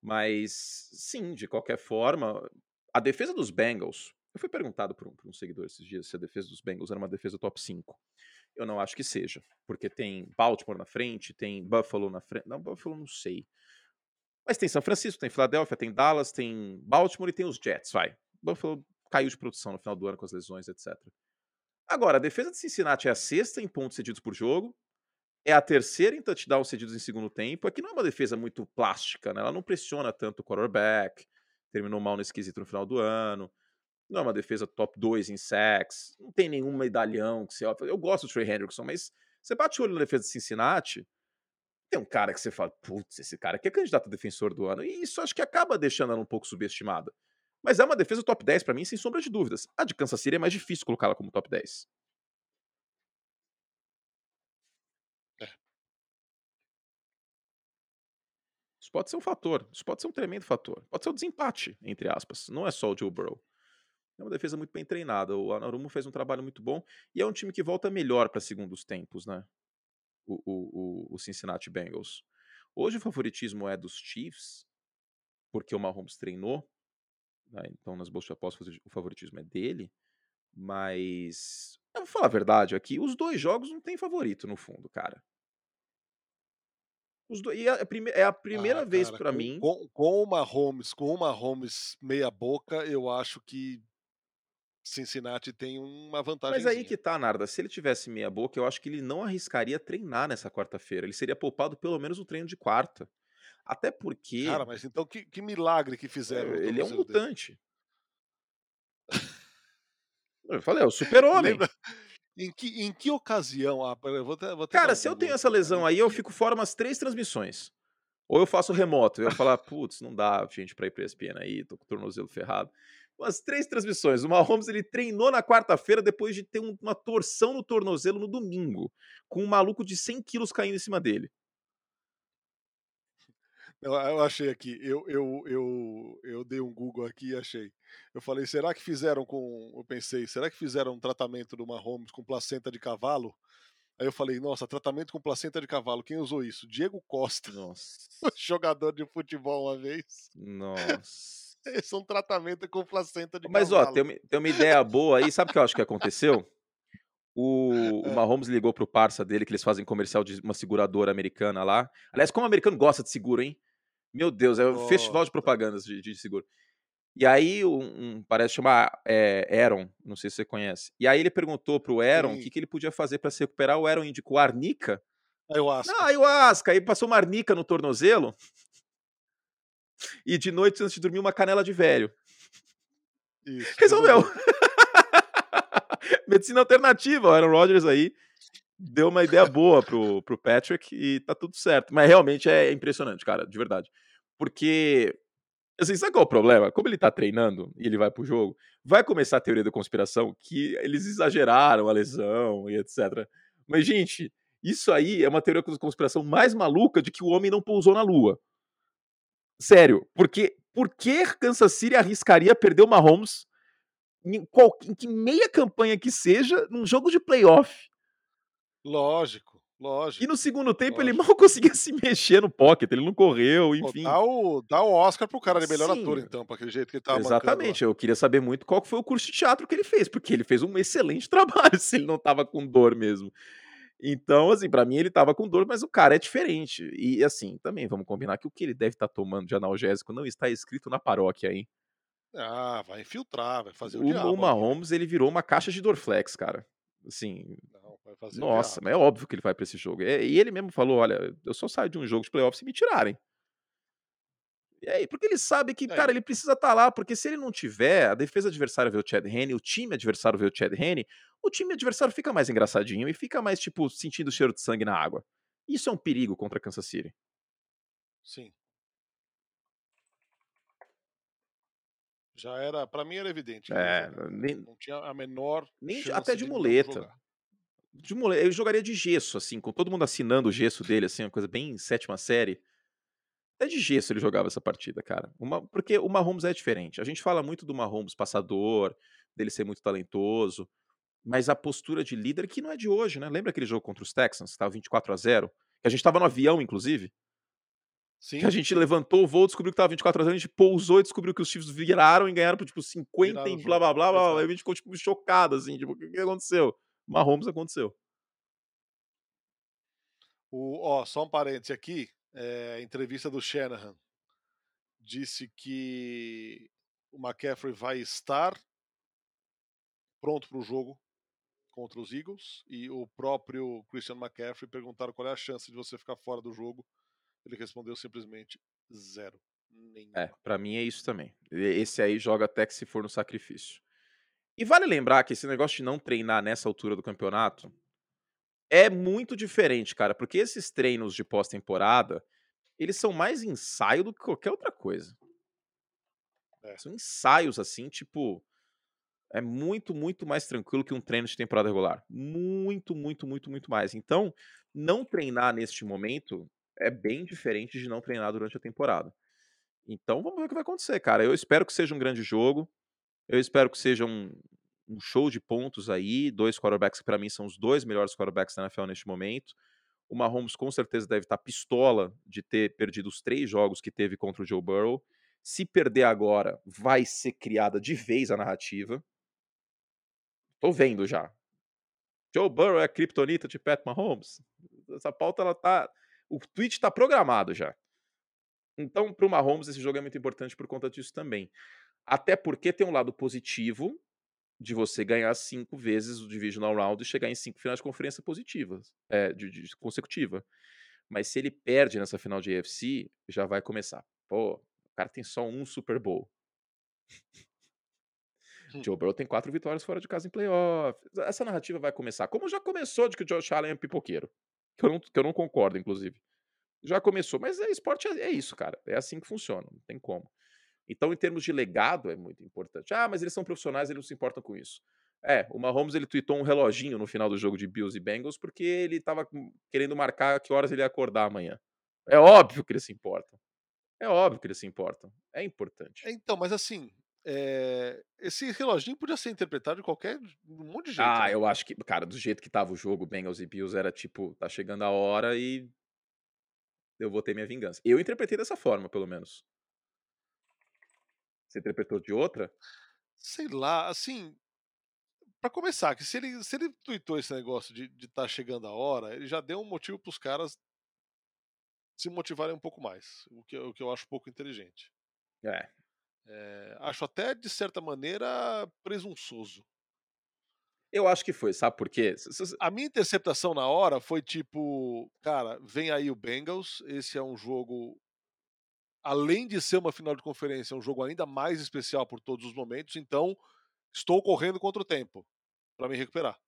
Mas, sim, de qualquer forma, a defesa dos Bengals. Eu fui perguntado por um, por um seguidor esses dias se a defesa dos Bengals era uma defesa top 5. Eu não acho que seja, porque tem Baltimore na frente, tem Buffalo na frente. Não, Buffalo não sei. Mas tem São Francisco, tem Filadélfia, tem Dallas, tem Baltimore e tem os Jets, vai. Buffalo caiu de produção no final do ano com as lesões, etc. Agora, a defesa de Cincinnati é a sexta em pontos cedidos por jogo, é a terceira em touchdown cedidos em segundo tempo. Aqui não é uma defesa muito plástica, né? Ela não pressiona tanto o quarterback. Terminou mal no esquisito no final do ano. Não é uma defesa top 2 em sacks. Não tem nenhum medalhão que você. Eu gosto do Trey Hendrickson, mas você bate o olho na defesa de Cincinnati. Tem um cara que você fala, putz, esse cara aqui é candidato a defensor do ano. E isso acho que acaba deixando ela um pouco subestimada. Mas é uma defesa top 10 para mim, sem sombra de dúvidas. A de Kansas City é mais difícil colocá-la como top 10. Isso pode ser um fator. Isso pode ser um tremendo fator. Pode ser um desempate, entre aspas. Não é só o Joe Burrow. É uma defesa muito bem treinada. O Anarumo fez um trabalho muito bom. E é um time que volta melhor para segundos tempos, né? O, o, o, o Cincinnati Bengals. Hoje o favoritismo é dos Chiefs, porque o Mahomes treinou. Né? Então, nas bolsas de apostas, o favoritismo é dele. Mas, eu vou falar a verdade aqui: os dois jogos não tem favorito no fundo, cara. Os dois, e é a, é a primeira ah, vez para mim. Com, com uma Holmes, com uma Holmes meia boca, eu acho que Cincinnati tem uma vantagem. Mas aí que tá, Narda. Se ele tivesse meia boca, eu acho que ele não arriscaria treinar nessa quarta-feira. Ele seria poupado pelo menos o treino de quarta. Até porque. Cara, mas então que, que milagre que fizeram. Ele é um mutante. eu falei, é o super-homem. Em que, em que ocasião? Ah, vou ter, vou ter Cara, se eu tenho essa lesão aí, eu fico fora umas três transmissões. Ou eu faço remoto. Eu ia falar, putz, não dá, gente, pra ir pra ESPN aí, tô com o tornozelo ferrado. Umas três transmissões. O Mahomes, ele treinou na quarta-feira depois de ter um, uma torção no tornozelo no domingo, com um maluco de 100 quilos caindo em cima dele. Eu, achei aqui, eu, eu, eu, eu dei um Google aqui e achei. Eu falei, será que fizeram com. Eu pensei, será que fizeram um tratamento do Mahomes com placenta de cavalo? Aí eu falei, nossa, tratamento com placenta de cavalo, quem usou isso? Diego Costa. Nossa. jogador de futebol uma vez. Nossa. Esse é um tratamento com placenta de Mas, cavalo. Mas, ó, tem uma, tem uma ideia boa aí. Sabe o que eu acho que aconteceu? O, é. o Mahomes ligou pro parça dele, que eles fazem comercial de uma seguradora americana lá. Aliás, como o americano gosta de seguro, hein? Meu Deus, é um festival de propagandas de, de seguro. E aí, um, um parece chamar é, Aaron, não sei se você conhece. E aí ele perguntou pro Aaron o que, que ele podia fazer para se recuperar. O Aaron indicou arnica. Ayahuasca. Não, ayahuasca. Aí passou uma arnica no tornozelo. E de noite, antes de dormir, uma canela de velho. Isso, Resolveu. Medicina alternativa, o Aaron Rodgers aí deu uma ideia boa pro, pro Patrick e tá tudo certo. Mas realmente é impressionante, cara, de verdade. Porque, assim, sabe qual é o problema? Como ele tá treinando e ele vai pro jogo, vai começar a teoria da conspiração que eles exageraram a lesão e etc. Mas, gente, isso aí é uma teoria da conspiração mais maluca de que o homem não pousou na lua. Sério, porque por que Kansas City arriscaria perder o Mahomes em, qual, em que meia campanha que seja num jogo de playoff? Lógico, lógico. E no segundo tempo lógico. ele mal conseguia se mexer no pocket, ele não correu, enfim. Pô, dá, o, dá o Oscar pro cara de melhor Sim. ator, então, pra aquele jeito que ele tava Exatamente, eu queria saber muito qual foi o curso de teatro que ele fez, porque ele fez um excelente trabalho se ele não tava com dor mesmo. Então, assim, para mim ele tava com dor, mas o cara é diferente. E assim, também vamos combinar que o que ele deve estar tá tomando de analgésico não está escrito na paróquia, hein? Ah, vai infiltrar, vai fazer o, o diabo. O Mahomes, ele virou uma caixa de Dorflex, cara. Assim, nossa, mas é óbvio que ele vai para esse jogo. E ele mesmo falou: olha, eu só saio de um jogo de playoffs se me tirarem. E aí, porque ele sabe que, é. cara, ele precisa estar tá lá, porque se ele não tiver, a defesa adversária vê o Chad Henne, o time adversário vê o Chad Henne, o time adversário fica mais engraçadinho e fica mais, tipo, sentindo o cheiro de sangue na água. Isso é um perigo contra Kansas City. Sim. Já era, para mim era evidente. É, nem, não tinha a menor. Nem até de, de muleta de muleta. Ele jogaria de gesso, assim, com todo mundo assinando o gesso dele, assim, uma coisa bem sétima série. Até de gesso ele jogava essa partida, cara. Uma, porque o Mahomes é diferente. A gente fala muito do Mahomes passador, dele ser muito talentoso, mas a postura de líder que não é de hoje, né? Lembra aquele jogo contra os Texans, que estava 24 a 0 Que a gente estava no avião, inclusive. Sim. Que a gente levantou o voo, descobriu que estava 24 a 0 a gente pousou e descobriu que os Chiefs viraram e ganharam por tipo 50 viraram e blá blá blá blá. Aí a gente ficou tipo chocado, assim, tipo, o que, que aconteceu? Mahomes aconteceu. O, ó, só um parênteses aqui. É, entrevista do Shanahan. Disse que o McCaffrey vai estar pronto para o jogo contra os Eagles e o próprio Christian McCaffrey perguntaram qual é a chance de você ficar fora do jogo. Ele respondeu simplesmente zero. Nenhuma. É, para mim é isso também. Esse aí joga até que se for no sacrifício. E vale lembrar que esse negócio de não treinar nessa altura do campeonato é muito diferente, cara, porque esses treinos de pós-temporada, eles são mais ensaio do que qualquer outra coisa. É. São ensaios assim, tipo, é muito, muito mais tranquilo que um treino de temporada regular. Muito, muito, muito, muito mais. Então, não treinar neste momento é bem diferente de não treinar durante a temporada. Então, vamos ver o que vai acontecer, cara. Eu espero que seja um grande jogo. Eu espero que seja um, um show de pontos aí. Dois quarterbacks que, para mim, são os dois melhores quarterbacks da NFL neste momento. O Mahomes, com certeza, deve estar pistola de ter perdido os três jogos que teve contra o Joe Burrow. Se perder agora, vai ser criada de vez a narrativa. Tô vendo já. Joe Burrow é a criptonita de Pat Mahomes. Essa pauta, ela tá. O tweet tá programado já. Então, para o Mahomes, esse jogo é muito importante por conta disso também. Até porque tem um lado positivo de você ganhar cinco vezes o Divisional Round e chegar em cinco finais de conferência positivas, é, de, de, consecutiva. Mas se ele perde nessa final de AFC, já vai começar. Pô, o cara tem só um Super Bowl. Hum. Joe Burrow tem quatro vitórias fora de casa em playoff. Essa narrativa vai começar. Como já começou de que o Josh Allen é pipoqueiro. Que eu não, que eu não concordo, inclusive. Já começou. Mas é, esporte é, é isso, cara. É assim que funciona. Não tem como. Então, em termos de legado, é muito importante. Ah, mas eles são profissionais, eles não se importam com isso. É, o Mahomes ele tweetou um reloginho no final do jogo de Bills e Bengals porque ele estava querendo marcar que horas ele ia acordar amanhã. É óbvio que eles se importam. É óbvio que eles se importam. É importante. Então, mas assim, é, esse reloginho podia ser interpretado de qualquer. um monte de jeito. Ah, né? eu acho que, cara, do jeito que tava o jogo, Bengals e Bills, era tipo, tá chegando a hora e. Eu vou ter minha vingança. Eu interpretei dessa forma, pelo menos. Você interpretou de outra? Sei lá, assim. Para começar, que se ele, se ele tweetou esse negócio de estar tá chegando a hora, ele já deu um motivo para os caras se motivarem um pouco mais, o que, o que eu acho pouco inteligente. É, é, acho até, de certa maneira, presunçoso. Eu acho que foi, sabe por quê? A minha interceptação na hora foi tipo, cara, vem aí o Bengals, esse é um jogo, além de ser uma final de conferência, é um jogo ainda mais especial por todos os momentos, então estou correndo contra o tempo para me recuperar.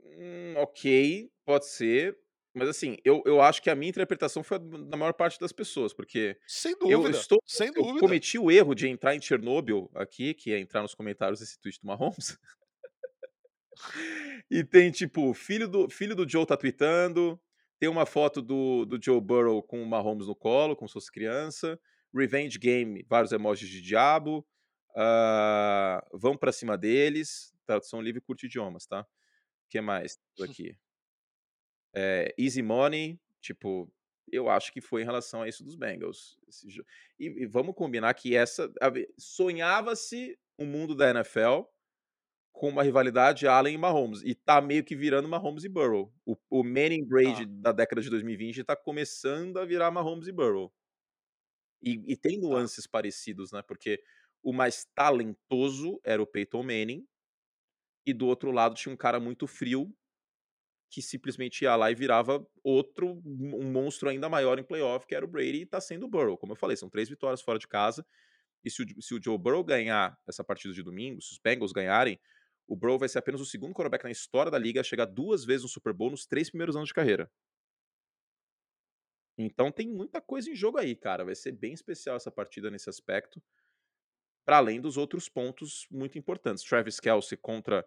Hum, ok, pode ser. Mas assim, eu, eu acho que a minha interpretação foi da maior parte das pessoas, porque sem dúvida, eu estou, sem dúvida. Eu cometi o erro de entrar em Chernobyl aqui, que é entrar nos comentários desse tweet do Mahomes. e tem tipo, filho do filho do Joe tá tweetando, tem uma foto do, do Joe Burrow com o Mahomes no colo, como se fosse criança, Revenge Game, vários emojis de diabo, uh, vão para cima deles, tradução livre curte idiomas, tá? O que mais aqui? É, easy money, tipo, eu acho que foi em relação a isso dos Bengals. E, e, vamos combinar que essa. Sonhava-se um mundo da NFL com uma rivalidade Allen e Mahomes. E tá meio que virando Mahomes e Burrow. O, o Manning Brady ah. da década de 2020 tá começando a virar Mahomes e Burrow. E, e tem tá. nuances tá. parecidos, né? Porque o mais talentoso era o Peyton Manning. E do outro lado tinha um cara muito frio que simplesmente ia lá e virava outro, um monstro ainda maior em playoff, que era o Brady, e tá sendo o Burrow. Como eu falei, são três vitórias fora de casa. E se o, se o Joe Burrow ganhar essa partida de domingo, se os Bengals ganharem, o Burrow vai ser apenas o segundo quarterback na história da liga a chegar duas vezes no Super Bowl nos três primeiros anos de carreira. Então tem muita coisa em jogo aí, cara. Vai ser bem especial essa partida nesse aspecto. Para além dos outros pontos muito importantes. Travis Kelsey contra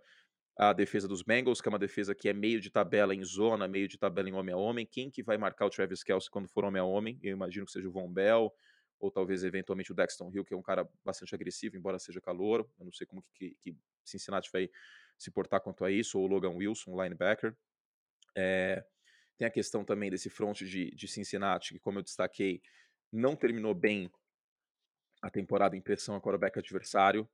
a defesa dos Bengals, que é uma defesa que é meio de tabela em zona, meio de tabela em homem a homem. Quem que vai marcar o Travis Kelsey quando for homem a homem? Eu imagino que seja o Von Bell, ou talvez eventualmente o Dexton Hill, que é um cara bastante agressivo, embora seja calor. Eu não sei como que, que Cincinnati vai se portar quanto a isso, ou o Logan Wilson, linebacker. É, tem a questão também desse front de, de Cincinnati, que, como eu destaquei, não terminou bem a temporada em pressão a quarterback adversário.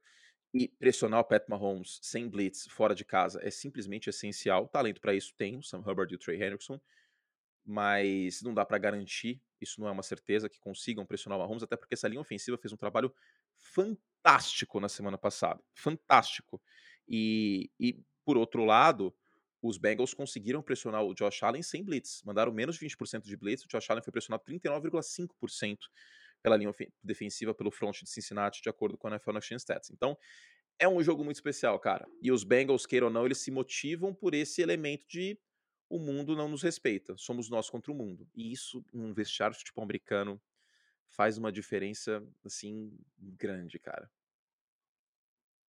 E pressionar o Pat Mahomes sem blitz, fora de casa, é simplesmente essencial. Talento para isso tem o Sam Hubbard e o Trey Hendrickson, mas não dá para garantir, isso não é uma certeza, que consigam pressionar o Mahomes, até porque essa linha ofensiva fez um trabalho fantástico na semana passada. Fantástico. E, e por outro lado, os Bengals conseguiram pressionar o Josh Allen sem blitz. Mandaram menos de 20% de blitz. O Josh Allen foi pressionado 39,5% pela linha defensiva pelo front de Cincinnati, de acordo com a NFL Next Stats. Então, é um jogo muito especial, cara. E os Bengals, queiram ou não, eles se motivam por esse elemento de o mundo não nos respeita. Somos nós contra o mundo. E isso, num vestiário de futebol americano, faz uma diferença, assim, grande, cara.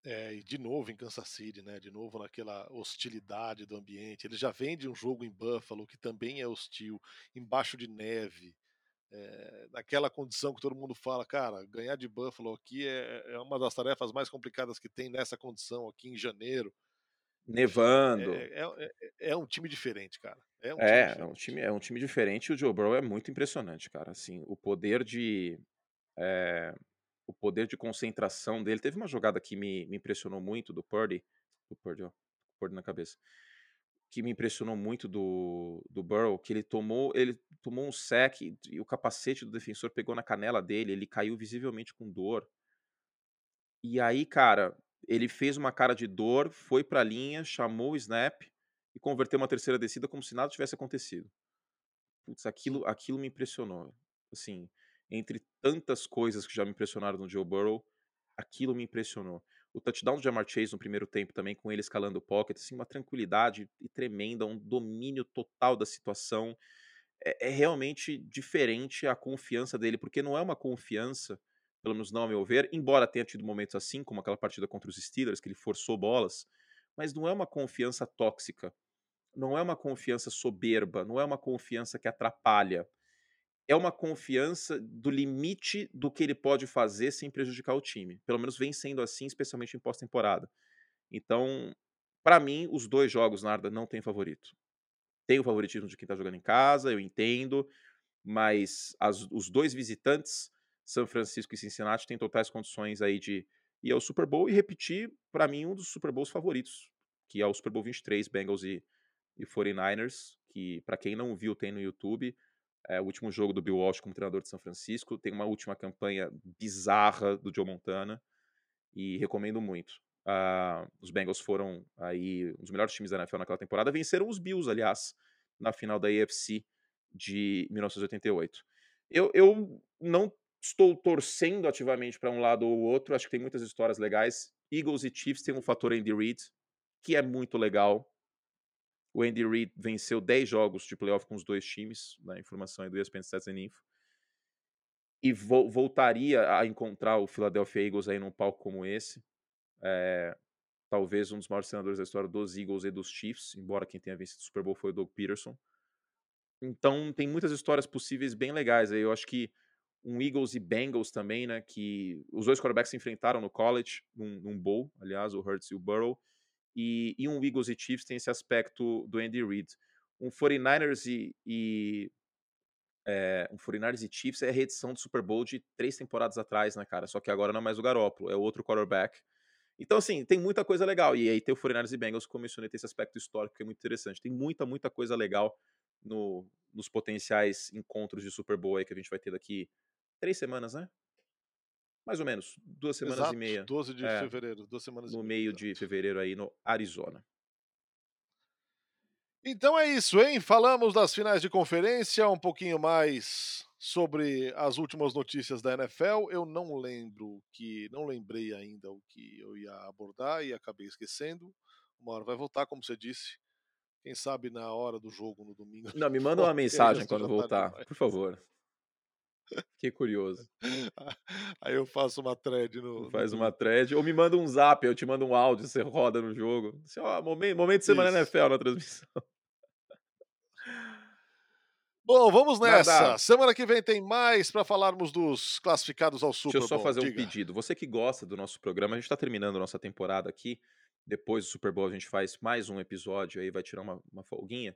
É, e de novo em Kansas City, né? De novo naquela hostilidade do ambiente. Ele já vem de um jogo em Buffalo que também é hostil, embaixo de neve, é, naquela condição que todo mundo fala, cara, ganhar de Buffalo aqui é, é uma das tarefas mais complicadas que tem nessa condição aqui em janeiro. Nevando. É, é, é, é um time diferente, cara. É um, é, time é, um time, é um time diferente e o Joe Burrow é muito impressionante, cara. Assim, o poder de. É, o poder de concentração dele. Teve uma jogada que me, me impressionou muito do Purdy. Do Purdy, ó. Purdy na cabeça. Que me impressionou muito do, do Burrow, que ele tomou, ele tomou um sec e o capacete do defensor pegou na canela dele, ele caiu visivelmente com dor. E aí, cara, ele fez uma cara de dor, foi pra linha, chamou o snap e converteu uma terceira descida como se nada tivesse acontecido. Putz, aquilo, aquilo me impressionou. Assim, entre tantas coisas que já me impressionaram no Joe Burrow, aquilo me impressionou. O touchdown do Jamar Chase no primeiro tempo também, com ele escalando o pocket, assim, uma tranquilidade e tremenda, um domínio total da situação. É, é, realmente diferente a confiança dele, porque não é uma confiança, pelo menos não a meu ver, embora tenha tido momentos assim, como aquela partida contra os Steelers, que ele forçou bolas, mas não é uma confiança tóxica, não é uma confiança soberba, não é uma confiança que atrapalha é uma confiança do limite do que ele pode fazer sem prejudicar o time. Pelo menos vem sendo assim, especialmente em pós-temporada. Então, para mim, os dois jogos, Narda, não tem favorito. Tem o favoritismo de quem tá jogando em casa, eu entendo, mas as, os dois visitantes, São Francisco e Cincinnati, têm totais condições aí de ir ao Super Bowl e repetir, para mim, um dos Super Bowls favoritos, que é o Super Bowl 23, Bengals e, e 49ers, que para quem não viu tem no YouTube é, o último jogo do Bill Walsh como treinador de São Francisco. Tem uma última campanha bizarra do Joe Montana e recomendo muito. Uh, os Bengals foram aí um dos melhores times da NFL naquela temporada. Venceram os Bills, aliás, na final da AFC de 1988. Eu, eu não estou torcendo ativamente para um lado ou outro. Acho que tem muitas histórias legais. Eagles e Chiefs tem um fator Andy Reid que é muito legal. O Andy Reid venceu 10 jogos de playoff com os dois times, na né, informação aí do ESPN Stats and Info. E vo voltaria a encontrar o Philadelphia Eagles aí num palco como esse. É, talvez um dos maiores treinadores da história dos Eagles e dos Chiefs, embora quem tenha vencido o Super Bowl foi o Doug Peterson. Então tem muitas histórias possíveis bem legais aí. Eu acho que um Eagles e Bengals também, né? Que os dois quarterbacks se enfrentaram no college, num, num bowl, aliás, o Hurts e o Burrow. E, e, um Eagles e Chiefs tem esse aspecto do Andy Reid. Um 49ers e, e é, um 49ers e Chiefs é a reedição do Super Bowl de três temporadas atrás, né, cara? Só que agora não é mais o Garoppolo, é outro quarterback. Então, assim, tem muita coisa legal. E aí tem o 49ers e Bengals, como eu mencionei, tem esse aspecto histórico que é muito interessante. Tem muita, muita coisa legal no, nos potenciais encontros de Super Bowl aí que a gente vai ter daqui três semanas, né? mais ou menos, duas semanas Exato, e meia. 12 de é, fevereiro, duas semanas No meio de fevereiro aí no Arizona. Então é isso, hein? Falamos das finais de conferência, um pouquinho mais sobre as últimas notícias da NFL. Eu não lembro que, não lembrei ainda o que eu ia abordar e acabei esquecendo. Uma hora vai voltar, como você disse. Quem sabe na hora do jogo no domingo. Não, me manda uma mensagem quando voltar, por favor. Fiquei curioso. Aí eu faço uma thread no. Faz uma thread. Ou me manda um zap, eu te mando um áudio, você roda no jogo. Assim, ó, momento, momento de semana Isso. NFL na transmissão. Bom, vamos nessa. Nada. Semana que vem tem mais para falarmos dos classificados ao Super Bowl. Deixa eu só fazer Diga. um pedido. Você que gosta do nosso programa, a gente está terminando a nossa temporada aqui. Depois do Super Bowl a gente faz mais um episódio aí, vai tirar uma, uma folguinha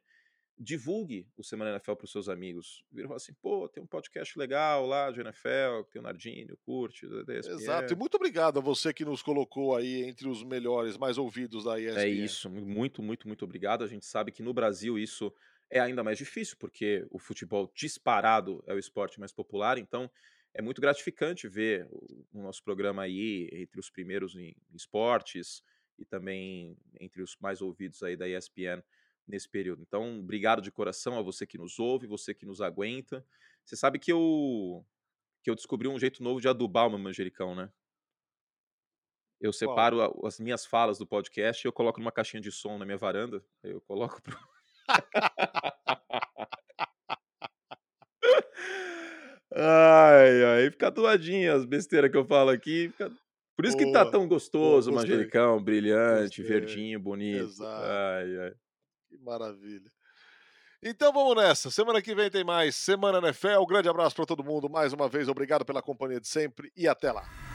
divulgue o Semana NFL para os seus amigos. Viram assim, pô, tem um podcast legal lá de NFL, tem o Nardinho, curte, da ESPN. Exato, e muito obrigado a você que nos colocou aí entre os melhores, mais ouvidos da ESPN. É isso, muito, muito, muito obrigado. A gente sabe que no Brasil isso é ainda mais difícil, porque o futebol disparado é o esporte mais popular, então é muito gratificante ver o, o nosso programa aí entre os primeiros em esportes, e também entre os mais ouvidos aí da ESPN nesse período. Então, obrigado de coração a você que nos ouve, você que nos aguenta. Você sabe que eu que eu descobri um jeito novo de adubar o meu manjericão, né? Eu separo a, as minhas falas do podcast e eu coloco numa caixinha de som na minha varanda. Eu coloco pro... ai, ai, fica doadinho as besteiras que eu falo aqui. Fica... Por isso boa, que tá tão gostoso o manjericão, brilhante, gostei. verdinho, bonito. Exato. Ai, ai. Que maravilha. Então vamos nessa. Semana que vem tem mais Semana NFL. Um grande abraço para todo mundo. Mais uma vez, obrigado pela companhia de sempre e até lá.